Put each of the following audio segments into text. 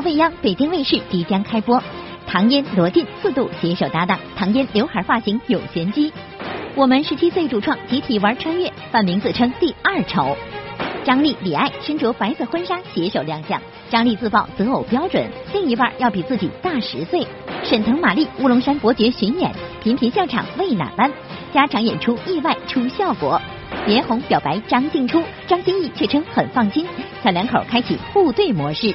未央北京卫视即将开播，唐嫣、罗晋四度携手搭档，唐嫣刘海发型有玄机。我们十七岁主创集体玩穿越，范明自称第二丑。张丽、李艾身着白色婚纱携手亮相，张丽自曝择偶标准，另一半要比自己大十岁。沈腾、马丽乌龙山伯爵巡演，频频笑场为哪般？加场演出意外出效果。连红表白张静初，张歆艺却称很放心，小两口开启互对模式。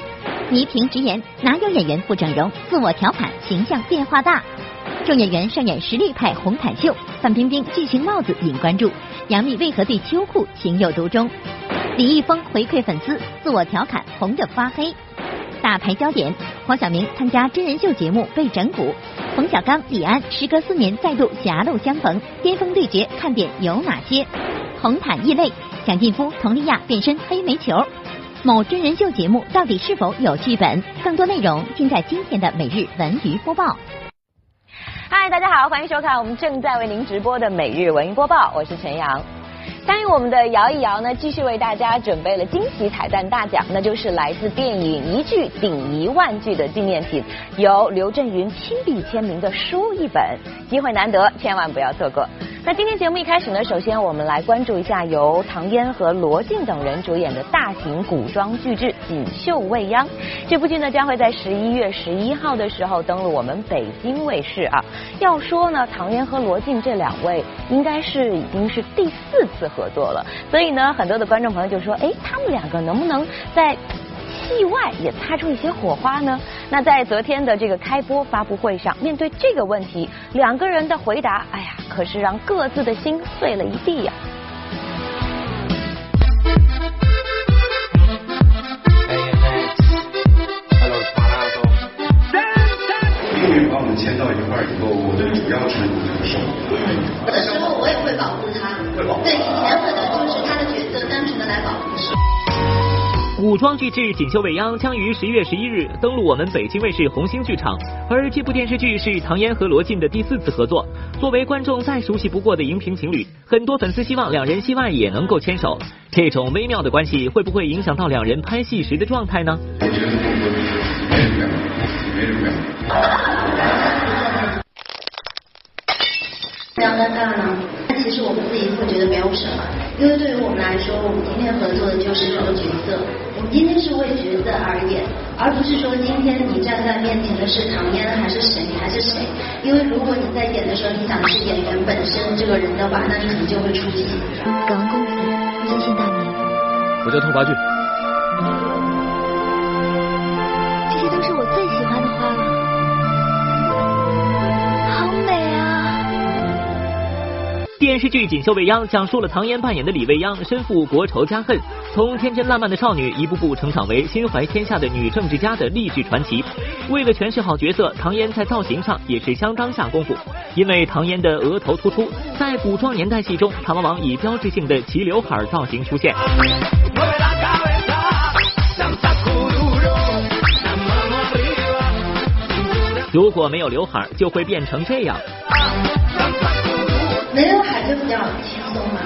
倪萍直言哪有演员不整容，自我调侃形象变化大。众演员上演实力派红毯秀，范冰冰巨型帽子引关注，杨幂为何对秋裤情有独钟？李易峰回馈粉丝，自我调侃红的发黑。大牌焦点，黄晓明参加真人秀节目被整蛊，冯小刚、李安时隔四年再度狭路相逢，巅峰对决看点有哪些？红毯异类，蒋劲夫、佟丽娅变身黑煤球。某真人秀节目到底是否有剧本？更多内容尽在今天的每日文娱播报。嗨，大家好，欢迎收看我们正在为您直播的每日文娱播报，我是陈阳。参与我们的摇一摇呢，继续为大家准备了惊喜彩蛋大奖，那就是来自电影《一句顶一万句》的纪念品，由刘震云亲笔签名的书一本，机会难得，千万不要错过。那今天节目一开始呢，首先我们来关注一下由唐嫣和罗晋等人主演的大型古装巨制《锦绣未央》。这部剧呢将会在十一月十一号的时候登陆我们北京卫视啊。要说呢，唐嫣和罗晋这两位应该是已经是第四次合作了，所以呢，很多的观众朋友就说，哎，他们两个能不能在？戏外也擦出一些火花呢。那在昨天的这个开播发布会上，面对这个问题，两个人的回答，哎呀，可是让各自的心碎了一地呀。命运把我们牵到一块儿以后，我的主要职责就是守护。有的时候我也会保护他。会保护。对，以前可能就是他的角色单纯的来保护。古装巨制《锦绣未央》将于十一月十一日登陆我们北京卫视红星剧场，而这部电视剧是唐嫣和罗晋的第四次合作。作为观众再熟悉不过的荧屏情侣，很多粉丝希望两人戏外也能够牵手。这种微妙的关系会不会影响到两人拍戏时的状态呢？非常，尴尬呢？那其实我们自己会觉得没有什么，因为对于我们来说，我们今天合作的就是这个角色。我们今天是为角色而演，而不是说今天你站在面前的是唐嫣还是谁还是谁。因为如果你在演的时候，你想的是演员本身这个人的话，那你可能就会出戏。感恩公子，谢谢大名。我叫拓跋俊。电视剧《锦绣未央》讲述了唐嫣扮演的李未央身负国仇家恨，从天真烂漫的少女一步步成长为心怀天下的女政治家的励志传奇。为了诠释好角色，唐嫣在造型上也是相当下功夫。因为唐嫣的额头突出，在古装年代戏中，她往往以标志性的齐刘海造型出现。如果没有刘海，就会变成这样。没刘海就比较轻松嘛，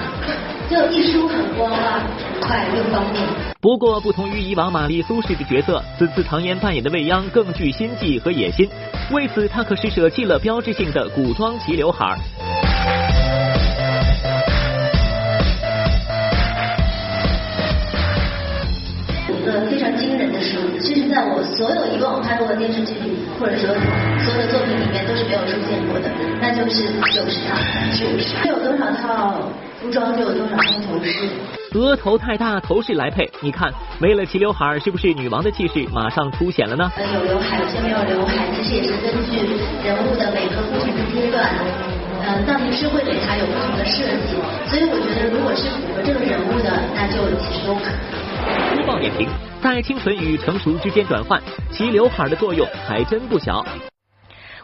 就一梳很光啊，很快又方便。不过，不同于以往玛丽苏式的角色，此次唐嫣扮演的未央更具心计和野心。为此，她可是舍弃了标志性的古装齐刘海。在我所有以往拍过的电视剧里，或者说所有的作品里面都是没有出现过的，那就是九十套，九十，有多少套服装就有多少套头饰。额头太大，头饰来配，你看没了齐刘海，是不是女王的气势马上凸显了呢？呃，有刘海，有些没有刘海，其实也是根据人物的每个不同的阶段，呃，造型师会给他有不同的设计，所以我觉得如果是符合这个人物的，那就其实都可以。粗暴点评，在清纯与成熟之间转换，其刘海的作用还真不小。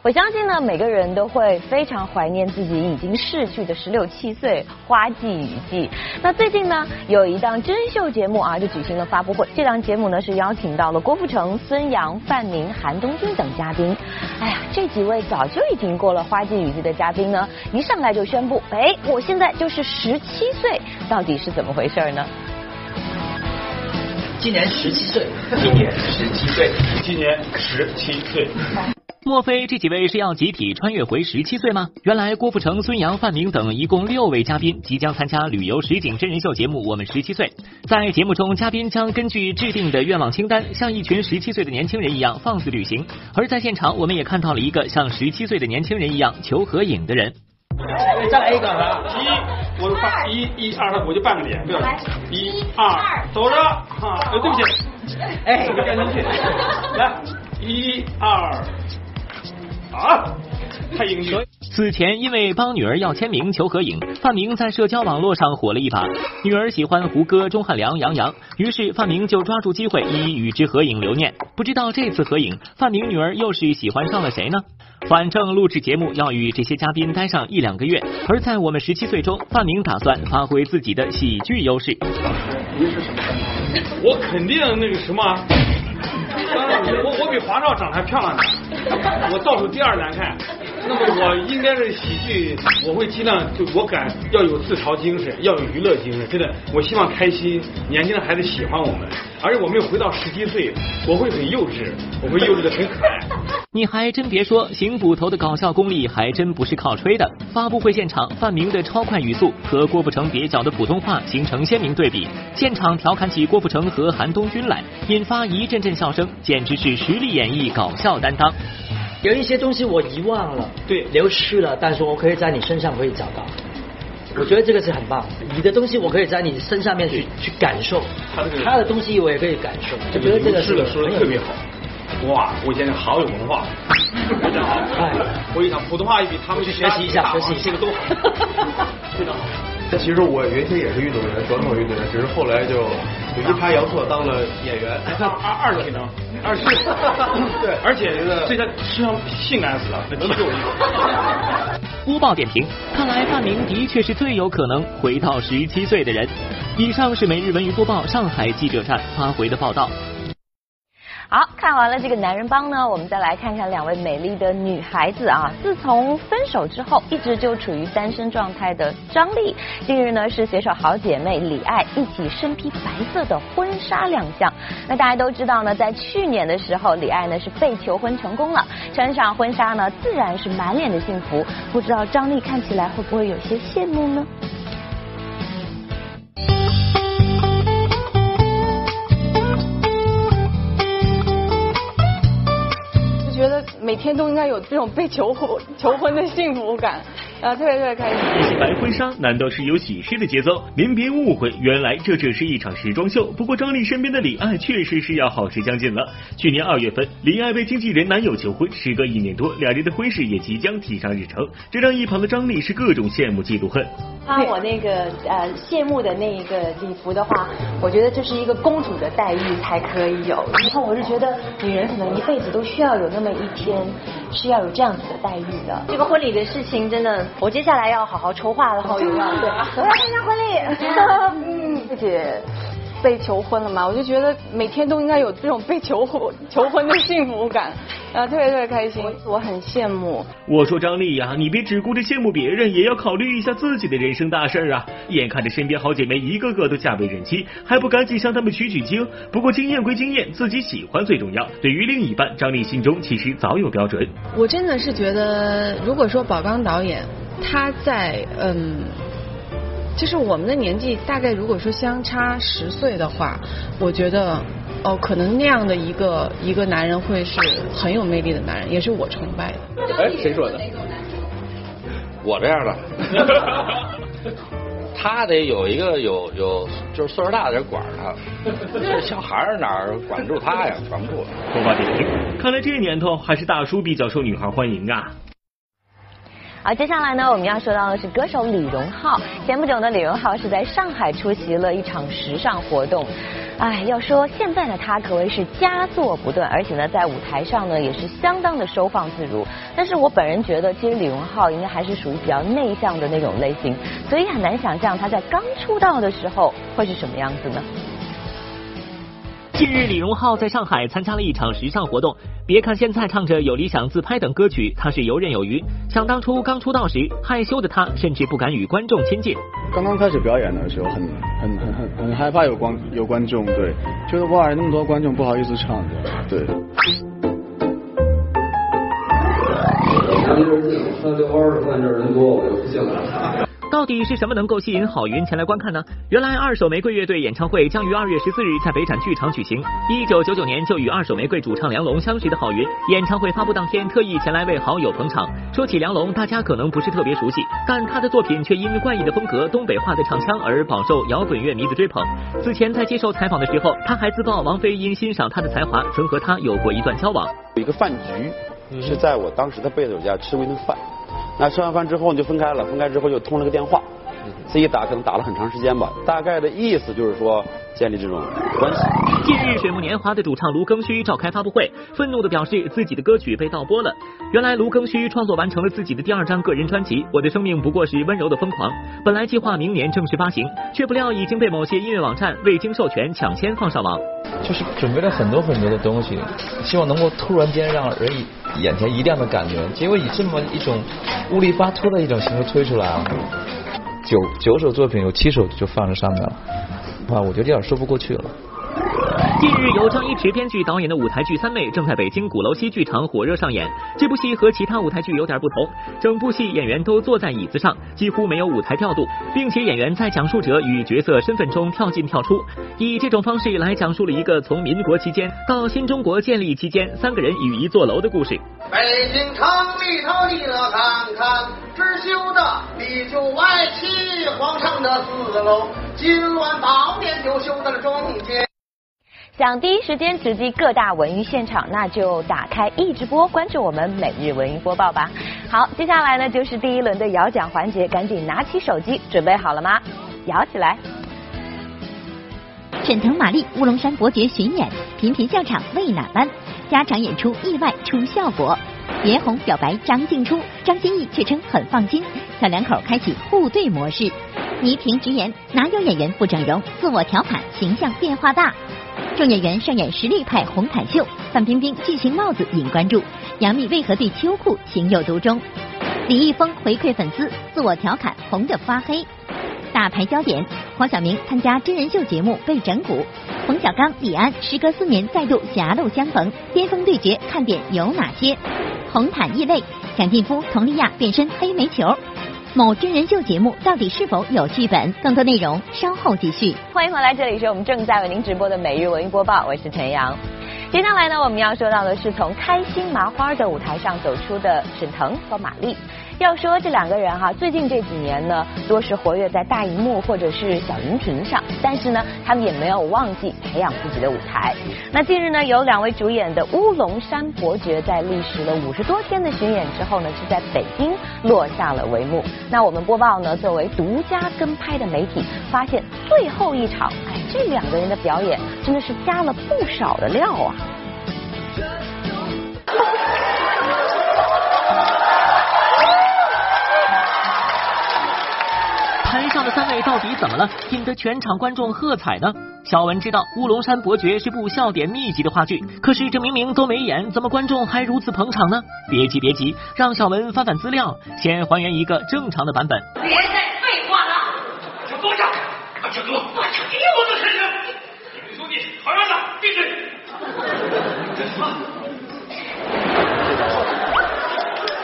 我相信呢，每个人都会非常怀念自己已经逝去的十六七岁花季雨季。那最近呢，有一档真秀节目啊，就举行了发布会。这档节目呢，是邀请到了郭富城、孙杨、范宁、韩东君等嘉宾。哎呀，这几位早就已经过了花季雨季的嘉宾呢，一上来就宣布，哎，我现在就是十七岁，到底是怎么回事呢？今年十七岁，今年十七岁，今年十七岁。莫非这几位是要集体穿越回十七岁吗？原来郭富城、孙杨、范明等一共六位嘉宾即将参加旅游实景真人秀节目《我们十七岁》。在节目中，嘉宾将根据制定的愿望清单，像一群十七岁的年轻人一样放肆旅行。而在现场，我们也看到了一个像十七岁的年轻人一样求合影的人。再来一个啊！一，我发一一二三，我就半个脸，不要一二，走着啊！对不起，哎，这赶紧去，来，一二。啊！太英俊。此前因为帮女儿要签名求合影，范明在社交网络上火了一把。女儿喜欢胡歌、钟汉良、杨洋，于是范明就抓住机会一一与之合影留念。不知道这次合影，范明女儿又是喜欢上了谁呢？反正录制节目要与这些嘉宾待上一两个月，而在我们十七岁中，范明打算发挥自己的喜剧优势。您是什么？我肯定那个什么。我我比华少长得还漂亮呢，我倒数第二难看。那么我应该是喜剧，我会尽量就我敢要有自嘲精神，要有娱乐精神。真的，我希望开心，年轻的孩子喜欢我们，而且我们又回到十七岁，我会很幼稚，我会幼稚的很可爱。你还真别说，邢捕头的搞笑功力还真不是靠吹的。发布会现场，范明的超快语速和郭富城蹩脚的普通话形成鲜明对比，现场调侃起郭富城和韩东君来，引发一阵阵笑声，简直是实力演绎搞笑担当。有一些东西我遗忘了，对，流失了，但是我可以在你身上可以找到。我觉得这个是很棒，你的东西我可以在你身上面去去感受，他的东西我也可以感受。我觉得这个是说的特别好。哇，我现在好有文化，非常好。哎，我一讲普通话一比他们去学习一下，学习这个都好，非常好。那其实我原先也是运动员，短跑运动员，只是后来就就阴差阳错当了演员。二二体能，二是，对，而且这个这个身上性感死了，那肌肉。播报点评：看来范明的确是最有可能回到十七岁的人。以上是每日文娱播报上海记者站发回的报道。好看完了这个男人帮呢，我们再来看看两位美丽的女孩子啊。自从分手之后，一直就处于单身状态的张丽，近日呢是携手好姐妹李艾一起身披白色的婚纱亮相。那大家都知道呢，在去年的时候，李艾呢是被求婚成功了，穿上婚纱呢自然是满脸的幸福。不知道张丽看起来会不会有些羡慕呢？觉得每天都应该有这种被求婚求婚的幸福感，啊，特别特别开心。这些白婚纱难道是有喜事的节奏？您别误会，原来这只是一场时装秀。不过张丽身边的李艾确实是要好事将近了。去年二月份，李艾被经纪人男友求婚，时隔一年多，两人的婚事也即将提上日程，这让一旁的张丽是各种羡慕嫉妒恨。穿我那个呃羡慕的那一个礼服的话，我觉得这是一个公主的待遇才可以有。然后我是觉得女人可能一辈子都需要有那么一天是要有这样子的待遇的。这个婚礼的事情真的，我接下来要好好筹划了，好有要对，我要参加婚礼。嗯，谢谢。被求婚了嘛？我就觉得每天都应该有这种被求婚 求婚的幸福感，啊，特别特别开心，我很羡慕。我说张丽呀，你别只顾着羡慕别人，也要考虑一下自己的人生大事啊！眼看着身边好姐妹一个个都嫁为人妻，还不赶紧向她们取取经？不过经验归经验，自己喜欢最重要。对于另一半，张丽心中其实早有标准。我真的是觉得，如果说宝刚导演他在嗯。就是我们的年纪大概如果说相差十岁的话，我觉得哦，可能那样的一个一个男人会是很有魅力的男人，也是我崇拜的。哎，谁说的？我这样的。他得有一个有有就是岁数大的人管他，这小孩哪管住他呀？管不住。说话点，看来这年头还是大叔比较受女孩欢迎啊。好，接下来呢，我们要说到的是歌手李荣浩。前不久呢，李荣浩是在上海出席了一场时尚活动。哎，要说现在的他可谓是佳作不断，而且呢，在舞台上呢也是相当的收放自如。但是我本人觉得，其实李荣浩应该还是属于比较内向的那种类型，所以很难想象他在刚出道的时候会是什么样子呢？近日，李荣浩在上海参加了一场时尚活动。别看现在唱着有理想自拍等歌曲，他是游刃有余。想当初刚出道时，害羞的他甚至不敢与观众亲近。刚刚开始表演的时候，很很很很很很害怕有观有观众，对，觉得哇那么多观众不好意思唱的，对。一人进，他遛弯儿看这人多，我就不进来了。到底是什么能够吸引郝云前来观看呢？原来二手玫瑰乐队演唱会将于二月十四日在北展剧场举行。一九九九年就与二手玫瑰主唱梁龙相识的郝云，演唱会发布当天特意前来为好友捧场。说起梁龙，大家可能不是特别熟悉，但他的作品却因怪异的风格、东北话的唱腔而饱受摇滚乐迷的追捧。此前在接受采访的时候，他还自曝王菲因欣赏他的才华，曾和他有过一段交往。有一个饭局。是在我当时的贝总家吃过一顿饭，那吃完饭之后就分开了，分开之后就通了个电话，这一打可能打了很长时间吧，大概的意思就是说。建立这种关系。近日，水木年华的主唱卢庚戌召开发布会，愤怒的表示自己的歌曲被盗播了。原来，卢庚戌创作完成了自己的第二张个人专辑《我的生命不过是温柔的疯狂》，本来计划明年正式发行，却不料已经被某些音乐网站未经授权抢先放上网。就是准备了很多很多的东西，希望能够突然间让人眼前一亮的感觉，结果以这么一种乌里巴托的一种形式推出来，九九首作品有七首就放在上面了。啊，我觉得有点说不过去了。近日，由张一驰编剧导演的舞台剧《三妹》正在北京鼓楼西剧场火热上演。这部戏和其他舞台剧有点不同，整部戏演员都坐在椅子上，几乎没有舞台调度，并且演员在讲述者与角色身份中跳进跳出，以这种方式来讲述了一个从民国期间到新中国建立期间三个人与一座楼的故事。北京城里头，你来看看，只修的里九外七皇上的四楼，今晚宝殿就修在了中间。想第一时间直击各大文娱现场，那就打开易直播，关注我们每日文娱播报吧。好，接下来呢就是第一轮的摇奖环节，赶紧拿起手机，准备好了吗？摇起来！沈腾、马丽、乌龙山伯爵巡演，频频笑场为哪般？加场演出意外出效果。严红表白张静初，张歆艺却称很放心，小两口开启互对模式。倪萍直言，哪有演员不整容？自我调侃，形象变化大。众演员上演实力派红毯秀，范冰冰巨型帽子引关注，杨幂为何对秋裤情有独钟？李易峰回馈粉丝，自我调侃红的发黑。大牌焦点，黄晓明参加真人秀节目被整蛊，冯小刚、李安时隔四年再度狭路相逢，巅峰对决看点有哪些？红毯异类，蒋劲夫、佟丽娅变身黑煤球。某真人秀节目到底是否有剧本？更多内容稍后继续。欢迎回来，这里是我们正在为您直播的每日文艺播报，我是陈阳。接下来呢，我们要说到的是从开心麻花的舞台上走出的沈腾和马丽。要说这两个人哈，最近这几年呢，多是活跃在大荧幕或者是小荧屏上，但是呢，他们也没有忘记培养自己的舞台。那近日呢，有两位主演的《乌龙山伯爵》在历时了五十多天的巡演之后呢，是在北京落下了帷幕。那我们播报呢，作为独家跟拍的媒体，发现最后一场，哎，这两个人的表演真的是加了不少的料啊。到底怎么了，引得全场观众喝彩呢？小文知道《乌龙山伯爵》是部笑点密集的话剧，可是这明明都没演，怎么观众还如此捧场呢？别急别急，让小文翻翻资料，先还原一个正常的版本。别再废话了，把这给我放下，给我的身上。李书记，好样的，闭嘴。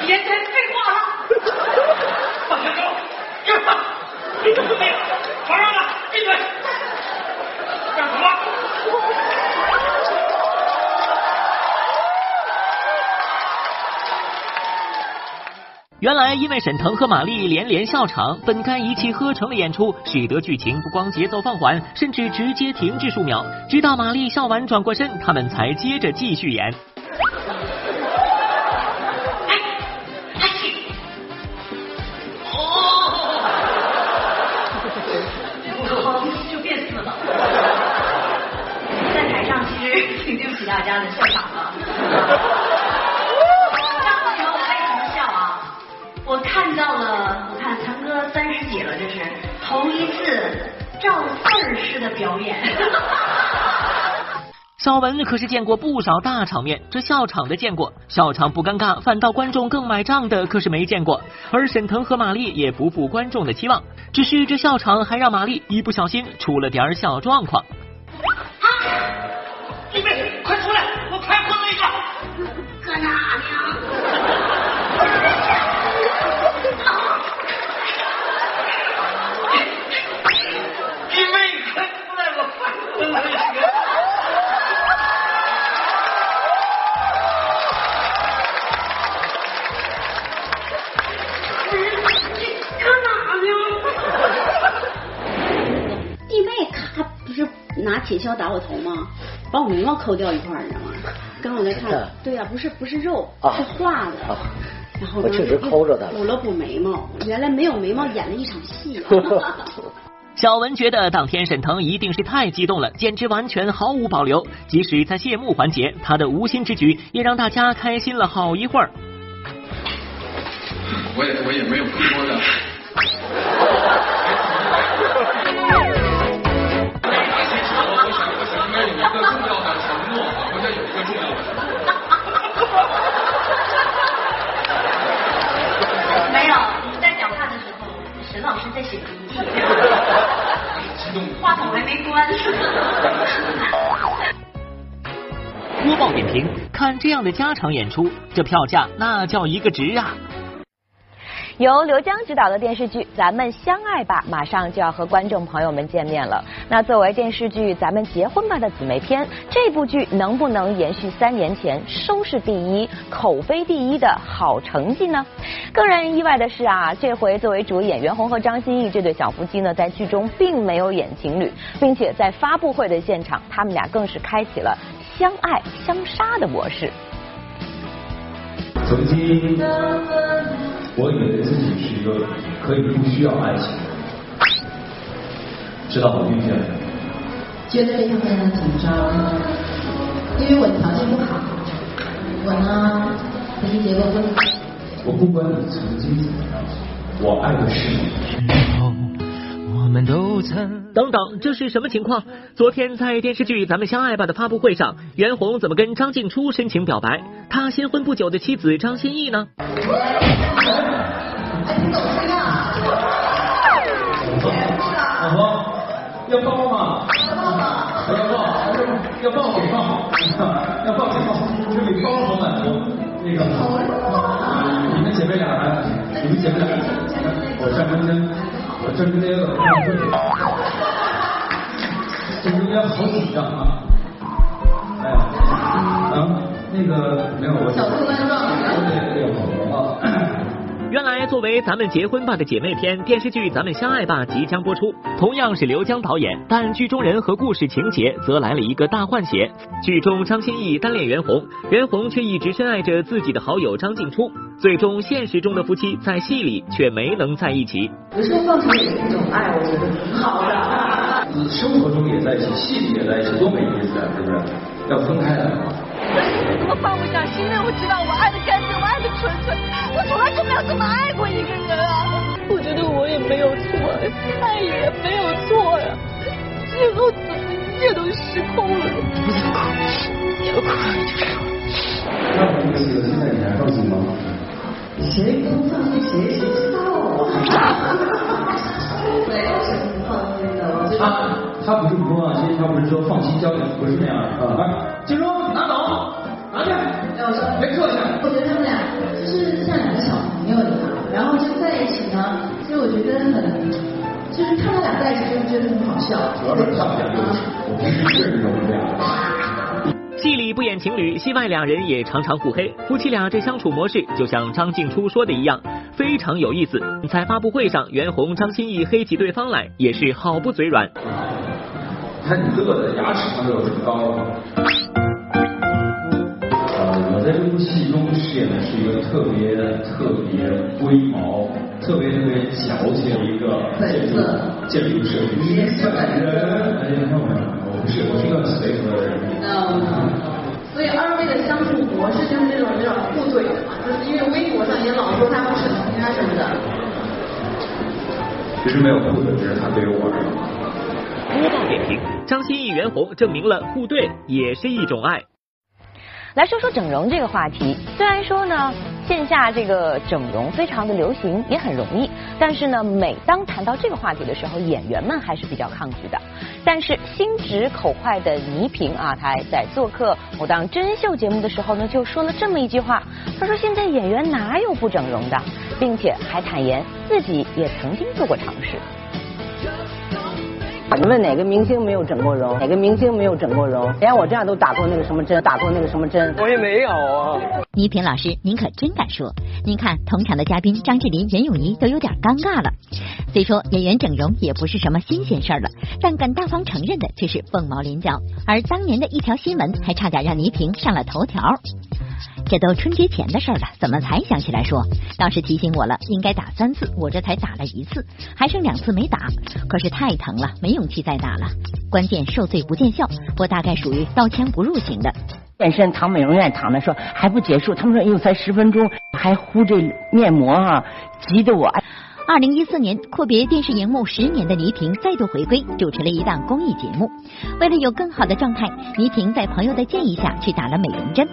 别再废话了，放下手，给我。李书记，好样的，闭嘴。干什么？原来因为沈腾和马丽连连笑场，本该一气呵成的演出，使得剧情不光节奏放缓，甚至直接停滞数秒。直到马丽笑完转过身，他们才接着继续演。式的表演。小文可是见过不少大场面，这笑场的见过，笑场不尴尬，反倒观众更买账的可是没见过。而沈腾和马丽也不负观众的期望，只是这笑场还让马丽一不小心出了点小状况。李贝，快出来，我开荤了一个。搁哪呢？拿铁锹打我头吗？把我眉毛抠掉一块儿，你知道吗？刚我在看，对呀、不是不是肉，啊是画的。然后呢我确实抠着它补了补眉毛，原来没有眉毛演了一场戏、啊。小文觉得当天沈腾一定是太激动了，简直完全毫无保留。即使在谢幕环节，他的无心之举也让大家开心了好一会儿。我也我也没有更多的。看这样的加场演出，这票价那叫一个值啊！由刘江执导的电视剧《咱们相爱吧》马上就要和观众朋友们见面了。那作为电视剧《咱们结婚吧》的姊妹篇，这部剧能不能延续三年前收视第一、口碑第一的好成绩呢？更让人意外的是啊，这回作为主演袁弘和张歆艺这对小夫妻呢，在剧中并没有演情侣，并且在发布会的现场，他们俩更是开启了相爱相杀的模式。曾经，我以为自己是一个可以不需要爱情的人，直到我遇见了你。觉得非常非常紧张，因为我条件不好，我呢曾经结过婚。我不管你曾经怎么样，我爱的是你。我们都曾等等，这是什么情况？昨天在电视剧《咱们相爱吧》的发布会上，袁弘怎么跟张静初深情表白？他新婚不久的妻子张歆艺呢？老婆，要抱吗？要抱吗？要抱，要抱给抱，要抱给抱，这比抱好满足。那个，你们姐妹俩来，你们姐妹俩，我站中间，我站中间有。点不对，这中间好紧张啊！哎呀，啊，那个没有。我。小鹿乱撞。对对对。原来，作为咱们结婚吧的姐妹篇，电视剧《咱们相爱吧》即将播出，同样是刘江导演，但剧中人和故事情节则来了一个大换血。剧中张歆艺单恋袁弘，袁弘却一直深爱着自己的好友张静初，最终现实中的夫妻在戏里却没能在一起。有时候放手也是一种爱，我觉得挺好的。生活中也在一起，戏里也在一起，多没意思啊，是不是？要分开来嘛。怎么放不下？是因为我知道我爱的干净，我爱的纯粹，我从来就没有这么爱过一个人啊！我觉得我也没有错，爱也没有错呀，最后怎么一切都失控了？不要哭，要哭了就说。那我们现在你还放心吗？谁不放心谁谁知道啊？没有什么不放心的，我觉得。他他不是不说啊，其实他不是说放心交给，不是那样的啊。来，静觉得很好笑。主要是他们俩对不起，我不是一个人容这样。戏里不演情侣，戏外两人也常常互黑。夫妻俩这相处模式，就像张静初说的一样，非常有意思。在发布会上，袁弘、张歆艺黑起对方来，也是好不嘴软。看你乐的牙齿上都有这么高。在这部戏中饰演的是一个特别特别龟毛、特别特别矫情的一个建筑建筑设计师。本人，哎，看我没有？我不是，我是一个很随和的人。嗯，所以二位的相处模式就是那种有点互怼的嘛，就是因为微博上也老说他不审批啊什么的。其实没有互怼，只是他对于我而言。播报点点评：张歆艺、袁弘证明了互怼也是一种爱。来说说整容这个话题，虽然说呢，线下这个整容非常的流行，也很容易，但是呢，每当谈到这个话题的时候，演员们还是比较抗拒的。但是心直口快的倪萍啊，她在做客某档真人秀节目的时候呢，就说了这么一句话，她说现在演员哪有不整容的，并且还坦言自己也曾经做过尝试。你问哪个明星没有整过容？哪个明星没有整过容？连我这样都打过那个什么针，打过那个什么针？我也没有啊。倪萍老师，您可真敢说！您看同场的嘉宾张智霖、任咏仪都有点尴尬了。虽说演员整容也不是什么新鲜事儿了，但敢大方承认的却是凤毛麟角。而当年的一条新闻还差点让倪萍上了头条。这都春节前的事了，怎么才想起来说？当时提醒我了，应该打三次，我这才打了一次，还剩两次没打。可是太疼了，没勇气再打了。关键受罪不见效，我大概属于刀枪不入型的。健身躺美容院躺着说还不结束，他们说又才十分钟，还敷这面膜哈，急得我。二零一四年，阔别电视荧幕十年的倪萍再度回归，主持了一档公益节目。为了有更好的状态，倪萍在朋友的建议下去打了美容针。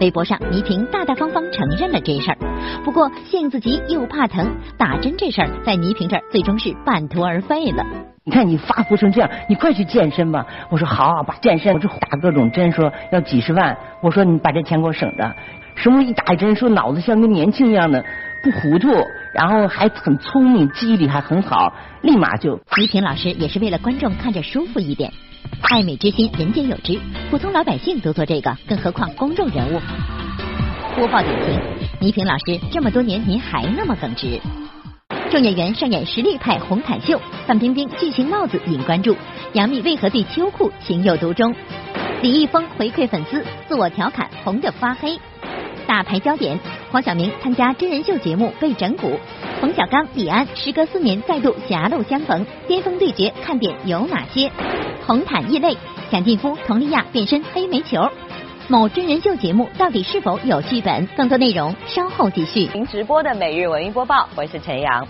微博上，倪萍大大方方承认了这事儿。不过性子急又怕疼，打针这事儿在倪萍这儿最终是半途而废了。你看你发福成这样，你快去健身吧。我说好，把健身，我这打各种针，说要几十万。我说你把这钱给我省着。什么一打针，说脑子像跟年轻一样的。不糊涂，然后还很聪明，记忆力还很好，立马就。倪萍老师也是为了观众看着舒服一点，爱美之心人皆有之，普通老百姓都做这个，更何况公众人物。播报点评：倪萍老师这么多年您还那么耿直。众演员上演实力派红毯秀，范冰冰巨型帽子引关注，杨幂为何对秋裤情有独钟？李易峰回馈粉丝，自我调侃红的发黑。大牌焦点，黄晓明参加真人秀节目被整蛊，冯小刚、李安时隔四年再度狭路相逢，巅峰对决看点有哪些？红毯异类，蒋劲夫、佟丽娅变身黑煤球，某真人秀节目到底是否有剧本？更多内容稍后继续。您直播的每日文娱播报，我是陈阳。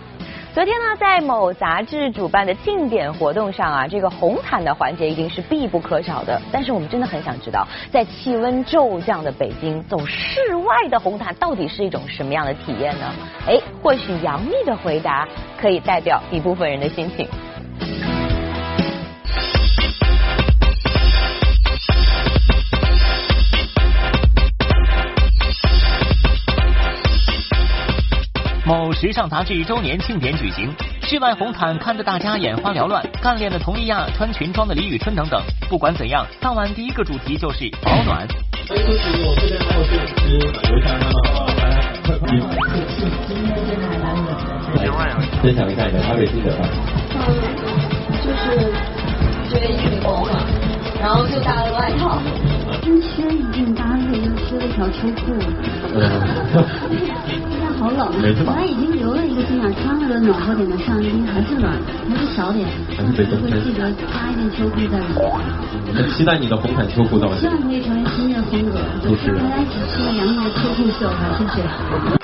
昨天呢，在某杂志主办的庆典活动上啊，这个红毯的环节一定是必不可少的。但是我们真的很想知道，在气温骤降的北京走室外的红毯到底是一种什么样的体验呢？哎，或许杨幂的回答可以代表一部分人的心情。某时尚杂志周年庆典举行，室外红毯看得大家眼花缭乱，干练的佟丽娅、穿裙装的李宇春等等。不管怎样，当晚第一个主题就是保暖。分享一下你的台北记者吧。嗯，就是觉得衣服嘛，然后就搭了个外套。跟靴一定搭配，就靴了一条秋裤。现在好冷，本来已经留了一个心眼，穿了个暖和点的上衣，还是暖，还是小点。还是。会记得加一件秋裤在里面。很期待你的红毯秋裤到希望可以成为新的风格。就是大家一起吃了杨幂的秋裤秀，谢谢。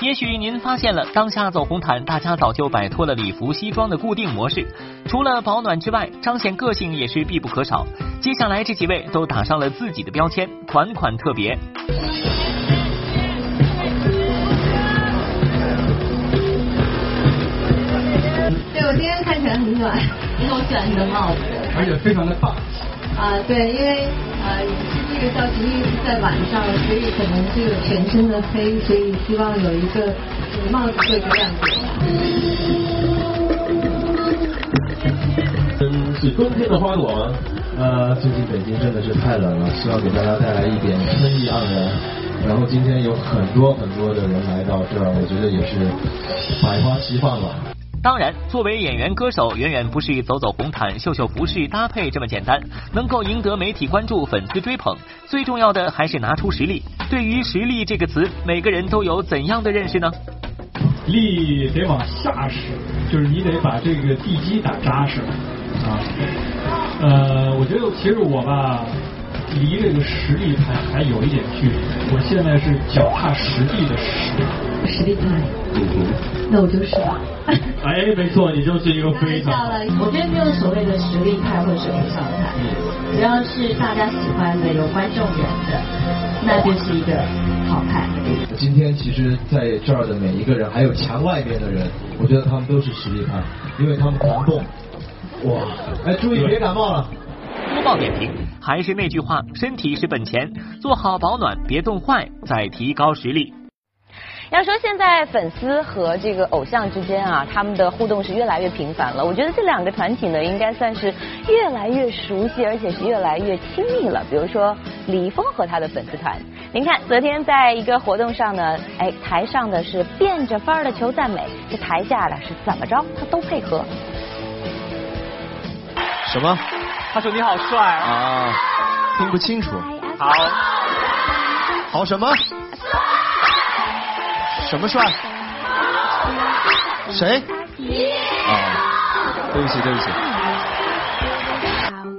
也许您发现了，当下走红毯，大家早就摆脱了礼服西装的固定模式，除了保暖之外，彰显个性也是必不可少。接下来这几位都打上了自己的标签。款款特别。对，我今天看起来很暖，因为我喜欢你的帽子，而且非常的大。啊，对，因为呃是这个造型因为是在晚上，所以可能这个全身的黑，所以希望有一个帽子做一个亮点。嗯，是冬天的花朵吗？呃，最近北京真的是太冷了，希望给大家带来一点春意盎然。然后今天有很多很多的人来到这儿，我觉得也是百花齐放吧。当然，作为演员歌手，远远不是走走红毯、秀秀服饰搭配这么简单。能够赢得媒体关注、粉丝追捧，最重要的还是拿出实力。对于“实力”这个词，每个人都有怎样的认识呢？力得往下使，就是你得把这个地基打扎实啊。呃，我觉得其实我吧，离这个实力派还有一点距离。我现在是脚踏实地的实。实力派，嗯那我就是吧。哎，没错，你就是一个非常。我觉得没有所谓的实力派或者是偶像派，只要是大家喜欢的、有观众缘的，那就是一个好派。今天其实在这儿的每一个人，还有墙外面的人，我觉得他们都是实力派，因为他们狂动。哇！哎，注意别感冒了。播报点评，还是那句话，身体是本钱，做好保暖，别冻坏，再提高实力。要说现在粉丝和这个偶像之间啊，他们的互动是越来越频繁了。我觉得这两个团体呢，应该算是越来越熟悉，而且是越来越亲密了。比如说李易峰和他的粉丝团，您看昨天在一个活动上呢，哎，台上的是变着法儿的求赞美，这台下的是怎么着他都配合。什么？他说你好帅啊！听不清楚。好。好什么？什么帅？谁？啊，对不起，对不起。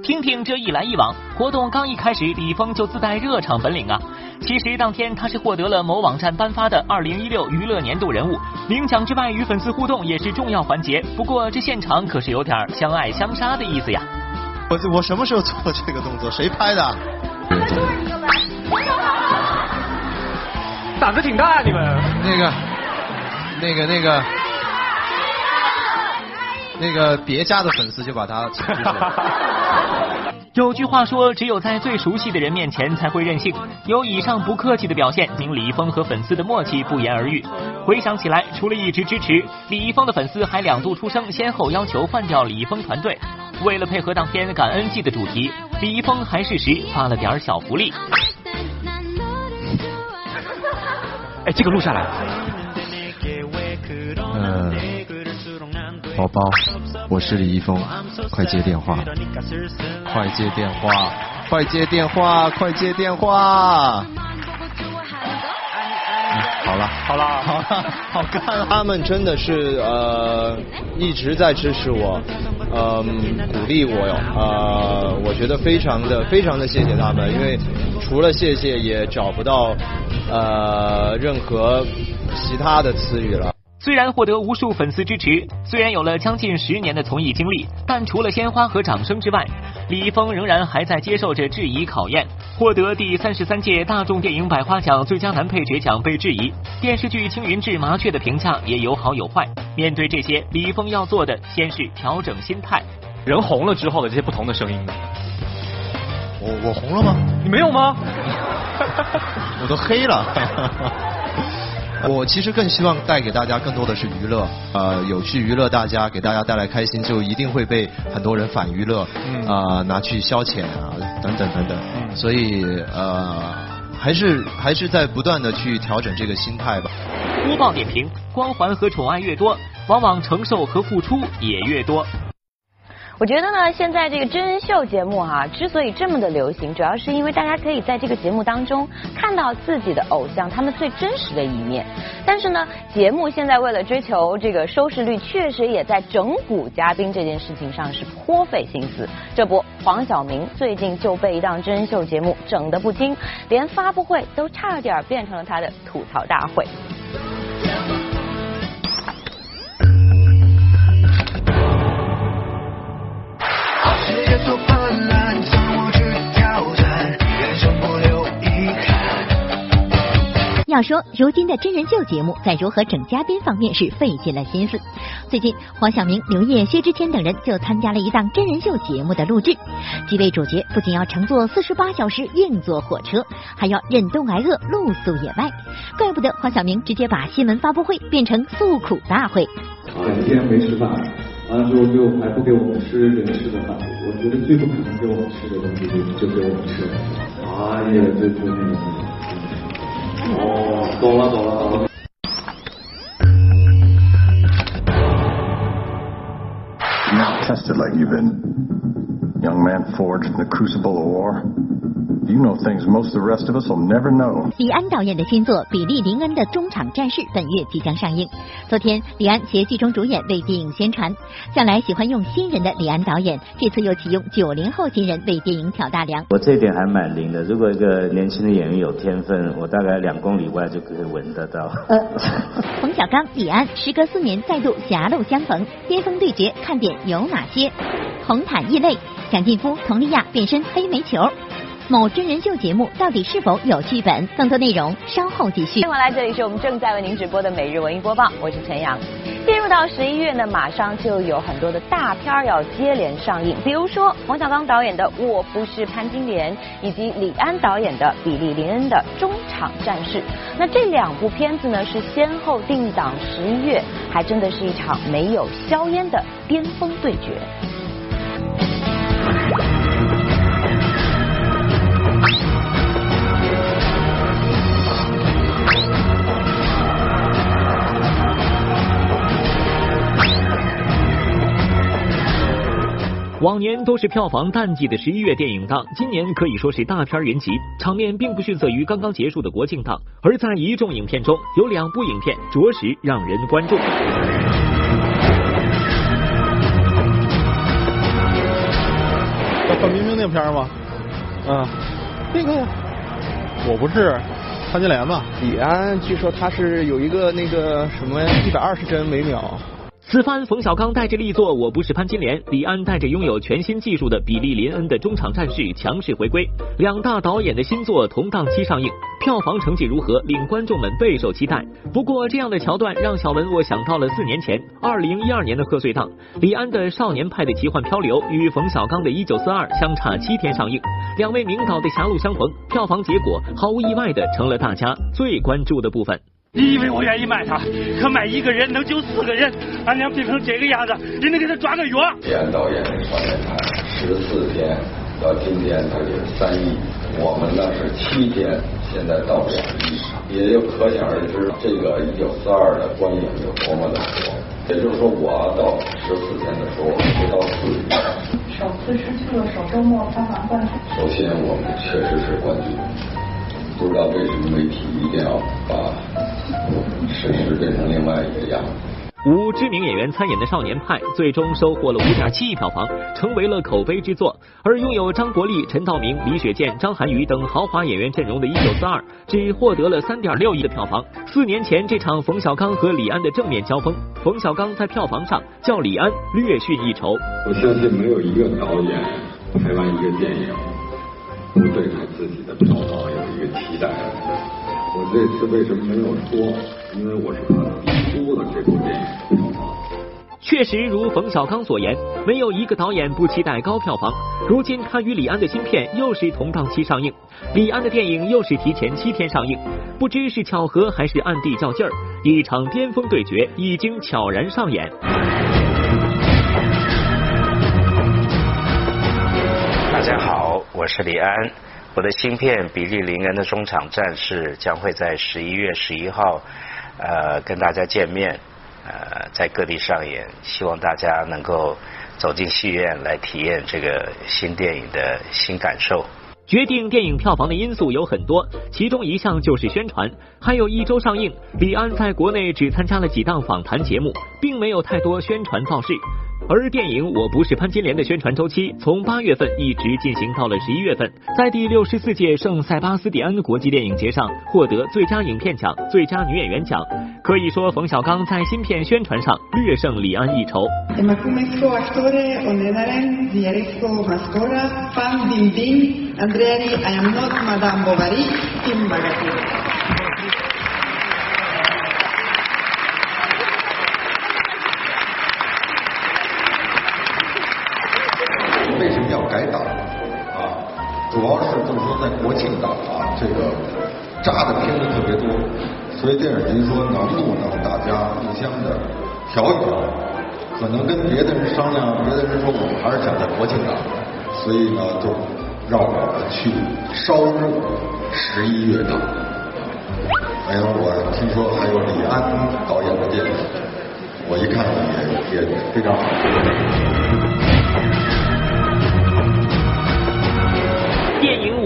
听听这一来一往，活动刚一开始，李易峰就自带热场本领啊！其实当天他是获得了某网站颁发的二零一六娱乐年度人物，领奖之外与粉丝互动也是重要环节。不过这现场可是有点相爱相杀的意思呀！我我什么时候做这个动作？谁拍的？胆子挺大啊，你们。那个，那个，那个，那个别家的粉丝就把他。有句话说，只有在最熟悉的人面前才会任性。有以上不客气的表现，令李易峰和粉丝的默契不言而喻。回想起来，除了一直支持，李易峰的粉丝还两度出声，先后要求换掉李易峰团队。为了配合当天感恩季的主题，李易峰还适时发了点小福利。哎，这个录下来。嗯，宝宝，我是李易峰，快接电话，快接电话，快接电话，快接电话。好了，好了，好了，好看。他们真的是呃一直在支持我，嗯，鼓励我哟，呃，我觉得非常的非常的谢谢他们，因为除了谢谢也找不到呃任何其他的词语了。虽然获得无数粉丝支持，虽然有了将近十年的从艺经历，但除了鲜花和掌声之外，李易峰仍然还在接受着质疑考验。获得第三十三届大众电影百花奖最佳男配角奖被质疑，电视剧《青云志麻雀》的评价也有好有坏。面对这些，李易峰要做的先是调整心态。人红了之后的这些不同的声音呢？我我红了吗？你没有吗？我都黑了。我其实更希望带给大家更多的是娱乐，呃，有去娱乐大家，给大家带来开心，就一定会被很多人反娱乐，啊、拿去消遣啊，等等等等。所以呃，还是还是在不断的去调整这个心态吧。播报点评：光环和宠爱越多，往往承受和付出也越多。我觉得呢，现在这个真人秀节目哈、之所以这么的流行，主要是因为大家可以在这个节目当中看到自己的偶像他们最真实的一面。但是呢，节目现在为了追求这个收视率，确实也在整蛊嘉宾这件事情上是颇费心思。这不，黄晓明最近就被一档真人秀节目整得不轻，连发布会都差点变成了他的吐槽大会。要说如今的真人秀节目在如何整嘉宾方面是费尽了心思。最近，黄晓明、刘烨、薛之谦等人就参加了一档真人秀节目的录制。几位主角不仅要乘坐四十八小时硬座火车，还要忍冻挨饿露宿野外。怪不得黄晓明直接把新闻发布会变成诉苦大会。啊，一天没吃饭，完了之后给我还不给我们吃人吃的饭，我觉得最不可能给我们吃的东西就就给我们吃了。哎呀，这这那个。哦，懂了懂了懂了。You're not tested like you've been, young man forged in the crucible of war. You know things most of the rest of us will never know. 李安导演的新作《比利林恩的中场战事》本月即将上映。昨天，李安携剧中主演为电影宣传。向来喜欢用新人的李安导演，这次又启用九零后新人为电影挑大梁。我这点还蛮灵的，如果一个年轻的演员有天分，我大概两公里外就可以闻得到。呃，冯小刚、李安时隔四年再度狭路相逢，巅峰对决看点有哪些？红毯异类，蒋劲夫、佟丽娅变身黑煤球。某真人秀节目到底是否有剧本？更多内容稍后继续。欢迎回来，这里是我们正在为您直播的每日文艺播报，我是陈阳。进入到十一月呢，马上就有很多的大片要接连上映，比如说冯小刚导演的《我不是潘金莲》，以及李安导演的《比利林恩的中场战士》。那这两部片子呢，是先后定档十一月，还真的是一场没有硝烟的巅峰对决。往年都是票房淡季的十一月电影档，今年可以说是大片云集，场面并不逊色于刚刚结束的国庆档。而在一众影片中，有两部影片着实让人关注。叫范冰冰那片吗？嗯，那个我不是潘金莲吗？李安据说他是有一个那个什么一百二十帧每秒。此番冯小刚带着力作《我不是潘金莲》，李安带着拥有全新技术的《比利林恩的中场战士》强势回归，两大导演的新作同档期上映，票房成绩如何，令观众们备受期待。不过，这样的桥段让小文我想到了四年前，二零一二年的贺岁档，李安的《少年派的奇幻漂流》与冯小刚的《一九四二》相差七天上映，两位名导的狭路相逢，票房结果毫无意外的成了大家最关注的部分。你以为我愿意卖他？可卖一个人能救四个人，俺娘病成这个样子，你能给他抓个药？李安导演的《少年派》十四天，到今天他就是三亿，我们呢是七天，现在到两亿，也就可想而知这个一九四二的观影有多么的火。也就是说，我到十四天的时候，我不到四亿。首次失去了首周末票房冠军。首先，我们确实是冠军。不知道为什么媒体一定要把事实变成另外一个样子。五知名演员参演的《少年派》最终收获了五点七亿票房，成为了口碑之作。而拥有张国立、陈道明、李雪健、张涵予等豪华演员阵容的《一九四二》只获得了三点六亿的票房。四年前这场冯小刚和李安的正面交锋，冯小刚在票房上叫李安略逊一筹。我相信没有一个导演拍完一个电影不对他自己的票房有一个期待。我这次为什么没有说？因为我是怕低估了这部电影票房。确实如冯小刚所言，没有一个导演不期待高票房。如今他与李安的新片又是同档期上映，李安的电影又是提前七天上映，不知是巧合还是暗地较劲儿，一场巅峰对决已经悄然上演。我是李安。我的新片《比利林恩的中场战士》将会在十一月十一号，呃，跟大家见面，呃，在各地上演，希望大家能够走进戏院来体验这个新电影的新感受。决定电影票房的因素有很多，其中一项就是宣传。还有一周上映，李安在国内只参加了几档访谈节目，并没有太多宣传造势。而电影《我不是潘金莲》的宣传周期从八月份一直进行到了十一月份，在第六十四届圣塞巴斯蒂安国际电影节上获得最佳影片奖、最佳女演员奖。可以说，冯小刚在新片宣传上略胜李安一筹。所以电影局说能不能大家互相的调一调？可能跟别的人商量，别的人说我们还是想在国庆档，所以呢就让我们去烧热十一月档。还有我听说还有李安导演的电影，我一看也也非常好。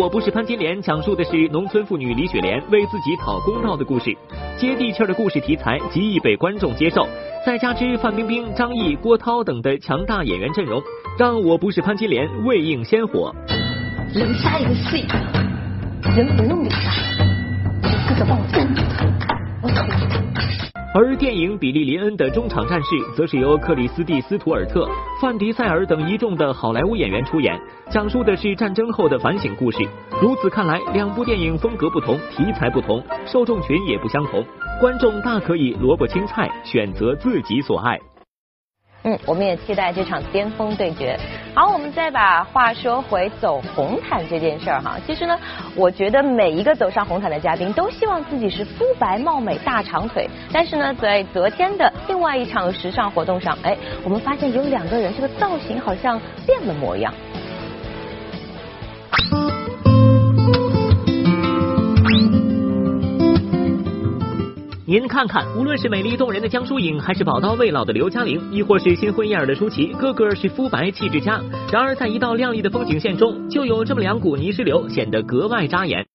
不是潘金莲讲述的是农村妇女李雪莲为自己讨公道的故事，接地气儿的故事题材极易被观众接受，再加之范冰冰、张译、郭涛等的强大演员阵容，让我不是潘金莲未映先火。人杀一个人不用留下，哥哥帮我赞助他，我捅他。而电影《比利林恩的中场战事》则是由克里斯蒂斯图尔特、范迪塞尔等一众的好莱坞演员出演，讲述的是战争后的反省故事。如此看来，两部电影风格不同，题材不同，受众群也不相同，观众大可以萝卜青菜，选择自己所爱。嗯，我们也期待这场巅峰对决。好，我们再把话说回走红毯这件事儿哈。其实呢，我觉得每一个走上红毯的嘉宾都希望自己是肤白貌美、大长腿。但是呢，在昨天的另外一场时尚活动上，哎，我们发现有两个人这个造型好像变了模样。您看看，无论是美丽动人的江疏影，还是宝刀未老的刘嘉玲，亦或是新婚燕尔的舒淇，个个是肤白气质佳。然而，在一道亮丽的风景线中，就有这么两股泥石流，显得格外扎眼。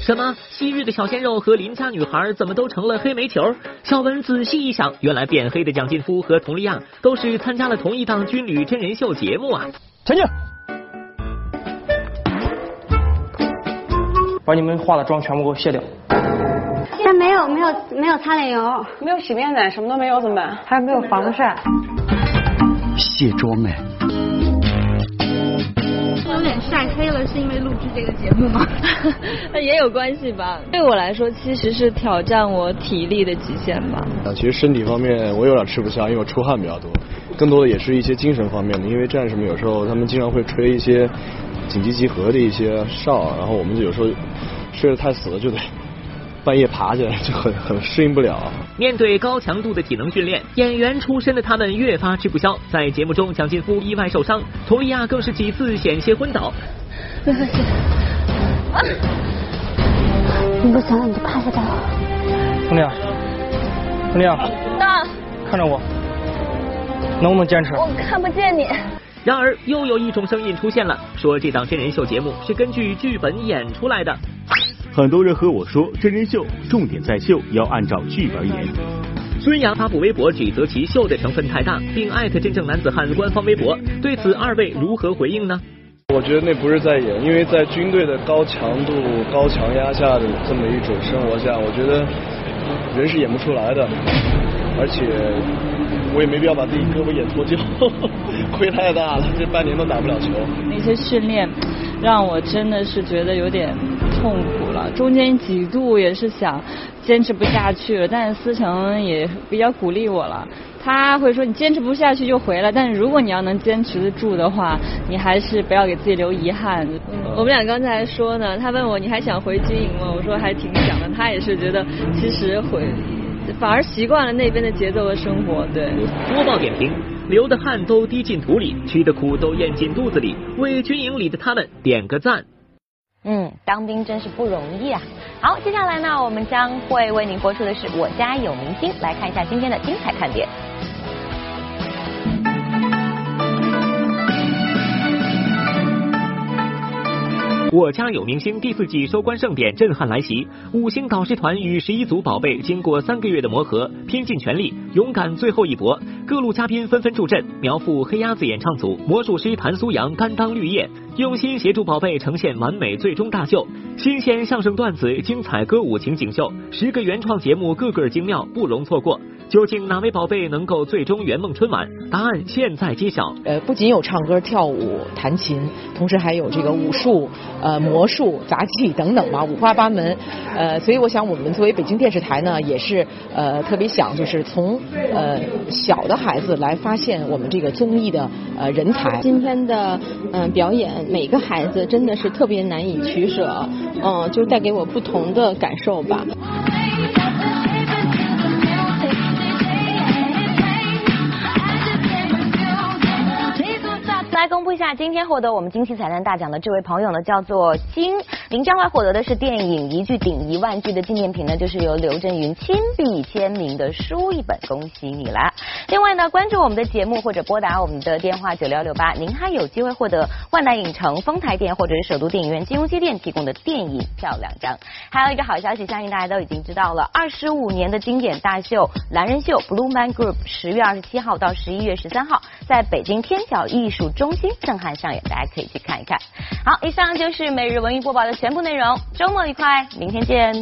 什么？昔日的小鲜肉和邻家女孩怎么都成了黑煤球？小文仔细一想，原来变黑的蒋劲夫和佟丽娅都是参加了同一档军旅真人秀节目啊！陈静。把你们化的妆全部给我卸掉。现在没有没有没有擦脸油，没有洗面奶，什么都没有，怎么办？还有没有防晒？卸妆哎。有点晒黑了，是因为录制这个节目吗？那 也有关系吧。对我来说，其实是挑战我体力的极限吧。啊，其实身体方面我有点吃不消，因为我出汗比较多。更多的也是一些精神方面的，因为战士们有时候他们经常会吹一些紧急集合的一些哨，然后我们就有时候睡得太死了，就得半夜爬起来，就很很适应不了。面对高强度的体能训练，演员出身的他们越发吃不消。在节目中，蒋劲夫意外受伤，佟丽娅更是几次险些昏倒。没关系，你不行了你就趴下待会儿。佟丽娅，佟丽娅，那看着我，能不能坚持？我看不见你。然而，又有一种声音出现了，说这档真人秀节目是根据剧本演出来的。很多人和我说，真人秀重点在秀，要按照剧本演。孙杨发布微博指责其秀的成分太大，并艾特真正男子汉官方微博。对此，二位如何回应呢？我觉得那不是在演，因为在军队的高强度、高强压下的这么一种生活下，我觉得人是演不出来的，而且我也没必要把自己胳膊演脱臼，亏太大了，这半年都打不了球。那些训练让我真的是觉得有点痛苦了，中间几度也是想坚持不下去了，但是思成也比较鼓励我了。他会说你坚持不下去就回来，但是如果你要能坚持得住的话，你还是不要给自己留遗憾。我们俩刚才说呢，他问我你还想回军营吗？我说还挺想的。他也是觉得其实回反而习惯了那边的节奏和生活。对，播报点评：流的汗都滴进土里，吃的苦都咽进肚子里，为军营里的他们点个赞。嗯，当兵真是不容易啊！好，接下来呢，我们将会为您播出的是《我家有明星》，来看一下今天的精彩看点。我家有明星第四季收官盛典震撼来袭，五星导师团与十一组宝贝经过三个月的磨合，拼尽全力，勇敢最后一搏。各路嘉宾纷纷助阵，苗阜黑鸭子演唱组、魔术师谭苏阳甘当绿叶，用心协助宝贝呈现完美最终大秀。新鲜相声段子，精彩歌舞情景秀，十个原创节目个个精妙，不容错过。究竟哪位宝贝能够最终圆梦春晚？答案现在揭晓。呃，不仅有唱歌、跳舞、弹琴，同时还有这个武术、呃魔术、杂技等等吧，五花八门。呃，所以我想，我们作为北京电视台呢，也是呃特别想，就是从呃小的孩子来发现我们这个综艺的呃人才。今天的嗯表演，每个孩子真的是特别难以取舍，嗯，就带给我不同的感受吧。来公布一下，今天获得我们惊喜彩蛋大奖的这位朋友呢，叫做金，您将会获得的是电影一句顶一万句的纪念品呢，就是由刘震云亲笔签名的书一本，恭喜你啦！另外呢，关注我们的节目或者拨打我们的电话九六六八，您还有机会获得万达影城、丰台店或者是首都电影院金融街店提供的电影票两张。还有一个好消息，相信大家都已经知道了，二十五年的经典大秀《蓝人秀》Blue Man Group 十月二十七号到十一月十三号在北京天桥艺术中中心震撼上演，大家可以去看一看。好，以上就是每日文娱播报的全部内容，周末愉快，明天见。